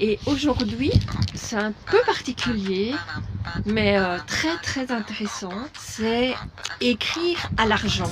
Et aujourd'hui, c'est un peu particulier, mais euh, très très intéressant. C'est écrire à l'argent.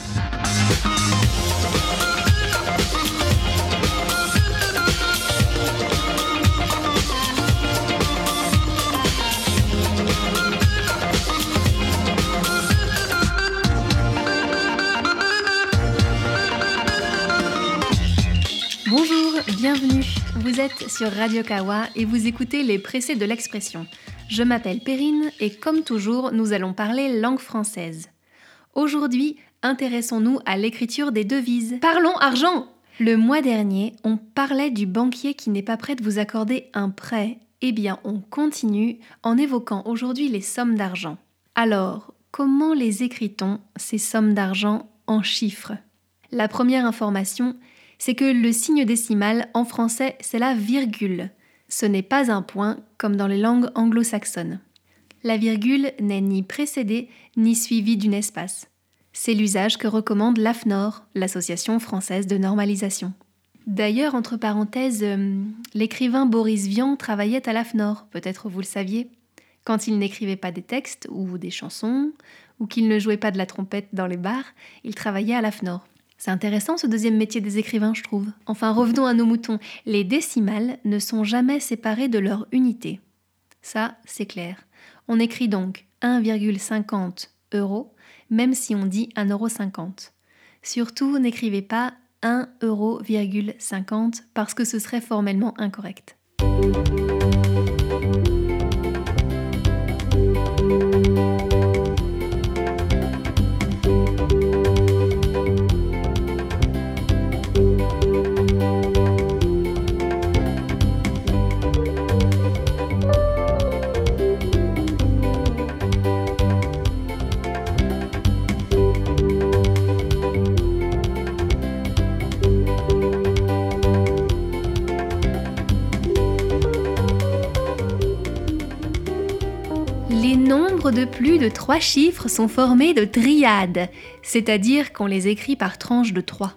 Sur Radio Kawa et vous écoutez les pressés de l'expression. Je m'appelle Perrine et comme toujours, nous allons parler langue française. Aujourd'hui, intéressons-nous à l'écriture des devises. Parlons argent Le mois dernier, on parlait du banquier qui n'est pas prêt de vous accorder un prêt. Eh bien, on continue en évoquant aujourd'hui les sommes d'argent. Alors, comment les écrit-on, ces sommes d'argent, en chiffres? La première information, c'est que le signe décimal en français, c'est la virgule. Ce n'est pas un point comme dans les langues anglo-saxonnes. La virgule n'est ni précédée ni suivie d'une espace. C'est l'usage que recommande l'AFNOR, l'Association française de normalisation. D'ailleurs, entre parenthèses, euh, l'écrivain Boris Vian travaillait à l'AFNOR, peut-être vous le saviez, quand il n'écrivait pas des textes ou des chansons, ou qu'il ne jouait pas de la trompette dans les bars, il travaillait à l'AFNOR. C'est intéressant ce deuxième métier des écrivains, je trouve. Enfin, revenons à nos moutons. Les décimales ne sont jamais séparées de leur unité. Ça, c'est clair. On écrit donc 1,50 euros, même si on dit 1,50 euro. Surtout, n'écrivez pas 1,50 euro parce que ce serait formellement incorrect. De plus de trois chiffres sont formés de triades, c'est-à-dire qu'on les écrit par tranches de 3.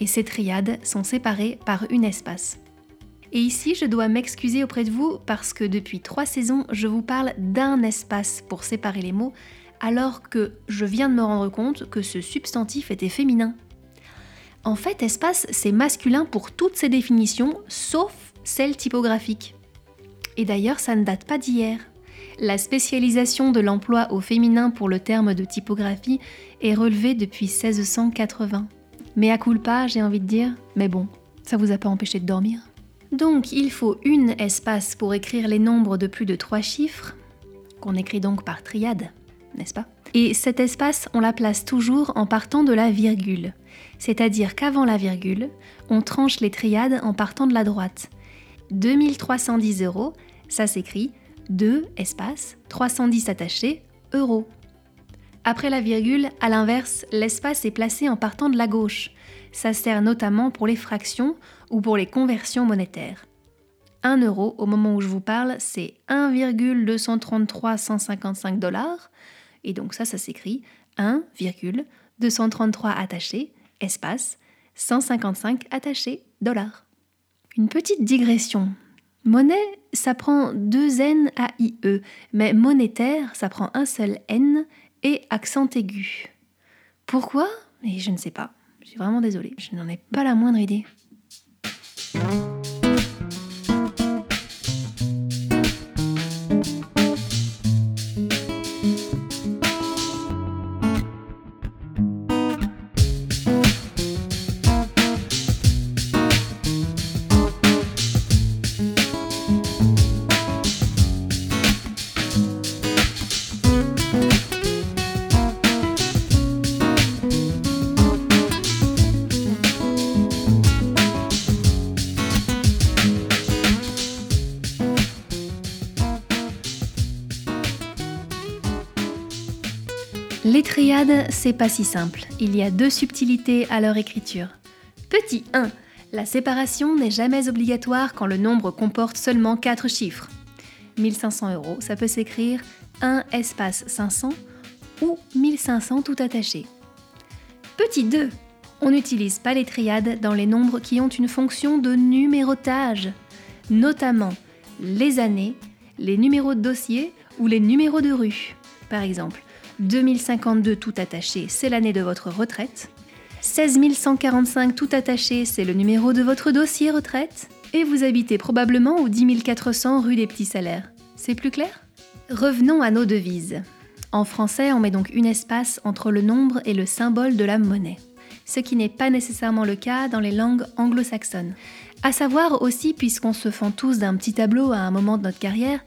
Et ces triades sont séparées par une espace. Et ici, je dois m'excuser auprès de vous parce que depuis trois saisons, je vous parle d'un espace pour séparer les mots, alors que je viens de me rendre compte que ce substantif était féminin. En fait, espace, c'est masculin pour toutes ces définitions, sauf celle typographique. Et d'ailleurs, ça ne date pas d'hier. La spécialisation de l'emploi au féminin pour le terme de typographie est relevée depuis 1680. Mais à culpa, j'ai envie de dire, mais bon, ça vous a pas empêché de dormir Donc, il faut une espace pour écrire les nombres de plus de trois chiffres, qu'on écrit donc par triade, n'est-ce pas? Et cet espace, on la place toujours en partant de la virgule. C'est-à-dire qu'avant la virgule, on tranche les triades en partant de la droite. 2310 euros, ça s'écrit 2 espace 310 attaché euros. Après la virgule, à l'inverse, l'espace est placé en partant de la gauche. Ça sert notamment pour les fractions ou pour les conversions monétaires. 1 euro, au moment où je vous parle, c'est 1,233 dollars. Et donc ça, ça s'écrit 1,233 attaché, espace, 155 attaché, dollars. Une petite digression. Monnaie, ça prend deux N à IE, mais monétaire, ça prend un seul N et accent aigu. Pourquoi? Et je ne sais pas. Je suis vraiment désolée, je n'en ai pas la moindre idée. Les triades, c'est pas si simple. Il y a deux subtilités à leur écriture. Petit 1. La séparation n'est jamais obligatoire quand le nombre comporte seulement 4 chiffres. 1500 euros, ça peut s'écrire 1 espace 500 ou 1500 tout attaché. Petit 2. On n'utilise pas les triades dans les nombres qui ont une fonction de numérotage. notamment les années, les numéros de dossier ou les numéros de rue. Par exemple, 2052 tout attaché, c'est l'année de votre retraite. 16 145 tout attaché, c'est le numéro de votre dossier retraite. Et vous habitez probablement au 10 400 rue des Petits Salaires. C'est plus clair? Revenons à nos devises. En français, on met donc une espace entre le nombre et le symbole de la monnaie, ce qui n'est pas nécessairement le cas dans les langues anglo-saxonnes. À savoir aussi, puisqu'on se fend tous d'un petit tableau à un moment de notre carrière,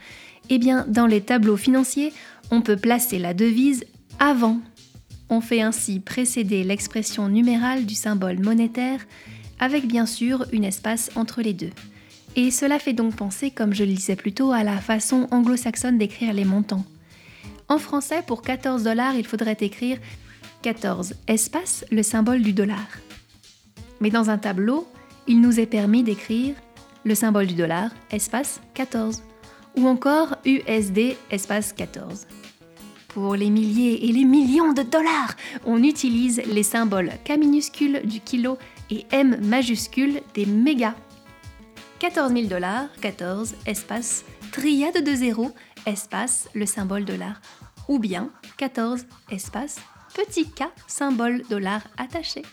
eh bien, dans les tableaux financiers, on peut placer la devise avant. On fait ainsi précéder l'expression numérale du symbole monétaire, avec bien sûr une espace entre les deux. Et cela fait donc penser, comme je le disais plus tôt, à la façon anglo-saxonne d'écrire les montants. En français, pour 14 dollars, il faudrait écrire 14 espace le symbole du dollar. Mais dans un tableau, il nous est permis d'écrire le symbole du dollar espace 14 ou encore USD espace 14. Pour les milliers et les millions de dollars, on utilise les symboles K minuscule du kilo et M majuscule des mégas. 14 000 dollars, 14 espace triade de zéro espace le symbole dollar ou bien 14 espace petit k symbole dollar attaché.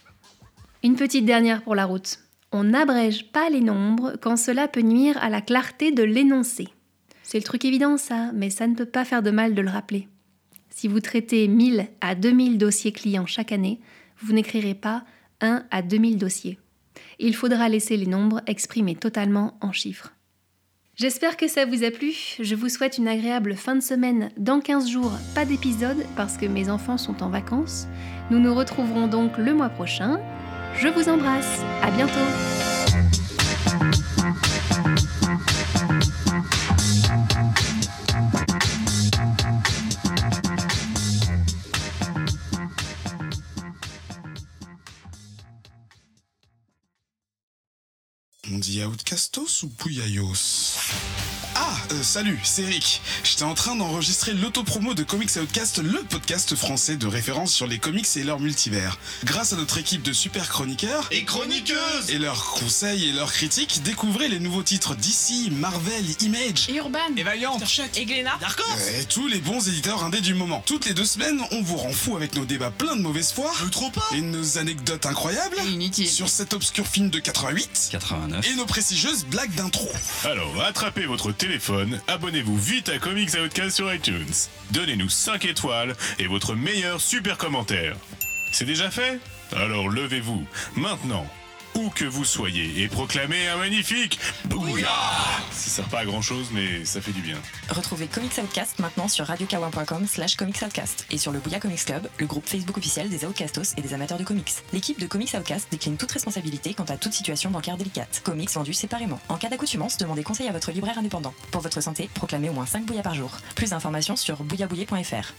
Une petite dernière pour la route. On n'abrège pas les nombres quand cela peut nuire à la clarté de l'énoncé. C'est le truc évident ça, mais ça ne peut pas faire de mal de le rappeler. Si vous traitez 1000 à 2000 dossiers clients chaque année, vous n'écrirez pas 1 à 2000 dossiers. Il faudra laisser les nombres exprimés totalement en chiffres. J'espère que ça vous a plu. Je vous souhaite une agréable fin de semaine. Dans 15 jours, pas d'épisode parce que mes enfants sont en vacances. Nous nous retrouverons donc le mois prochain. Je vous embrasse. À bientôt. On dit Outcastos ou Pouyayos euh, salut, c'est Eric. J'étais en train d'enregistrer l'autopromo de Comics Outcast, le podcast français de référence sur les comics et leur multivers. Grâce à notre équipe de super chroniqueurs et chroniqueuses et leurs conseils et leurs critiques, découvrez les nouveaux titres d'ici, Marvel, Image et Urban, et Valiant, et Glénat, Dark Horse et tous les bons éditeurs indés du moment. Toutes les deux semaines, on vous rend fou avec nos débats pleins de mauvaise foi Je trop pas et nos anecdotes incroyables sur cet obscur film de 88 89. et nos prestigieuses blagues d'intro. Alors, attrapez votre téléphone, abonnez-vous vite à Comics Outcast sur iTunes. Donnez-nous 5 étoiles et votre meilleur super commentaire. C'est déjà fait? Alors levez-vous, maintenant, que vous soyez, et proclamez un magnifique Bouillard Ça sert pas à grand chose, mais ça fait du bien. Retrouvez Comics Outcast maintenant sur radiokawa.com slash Comics Outcast et sur le Bouya Comics Club, le groupe Facebook officiel des Outcastos et des amateurs de comics. L'équipe de Comics Outcast décline toute responsabilité quant à toute situation bancaire délicate. Comics vendus séparément. En cas d'accoutumance, demandez conseil à votre libraire indépendant. Pour votre santé, proclamez au moins 5 bouillas par jour. Plus d'informations sur bouillabouillet.fr.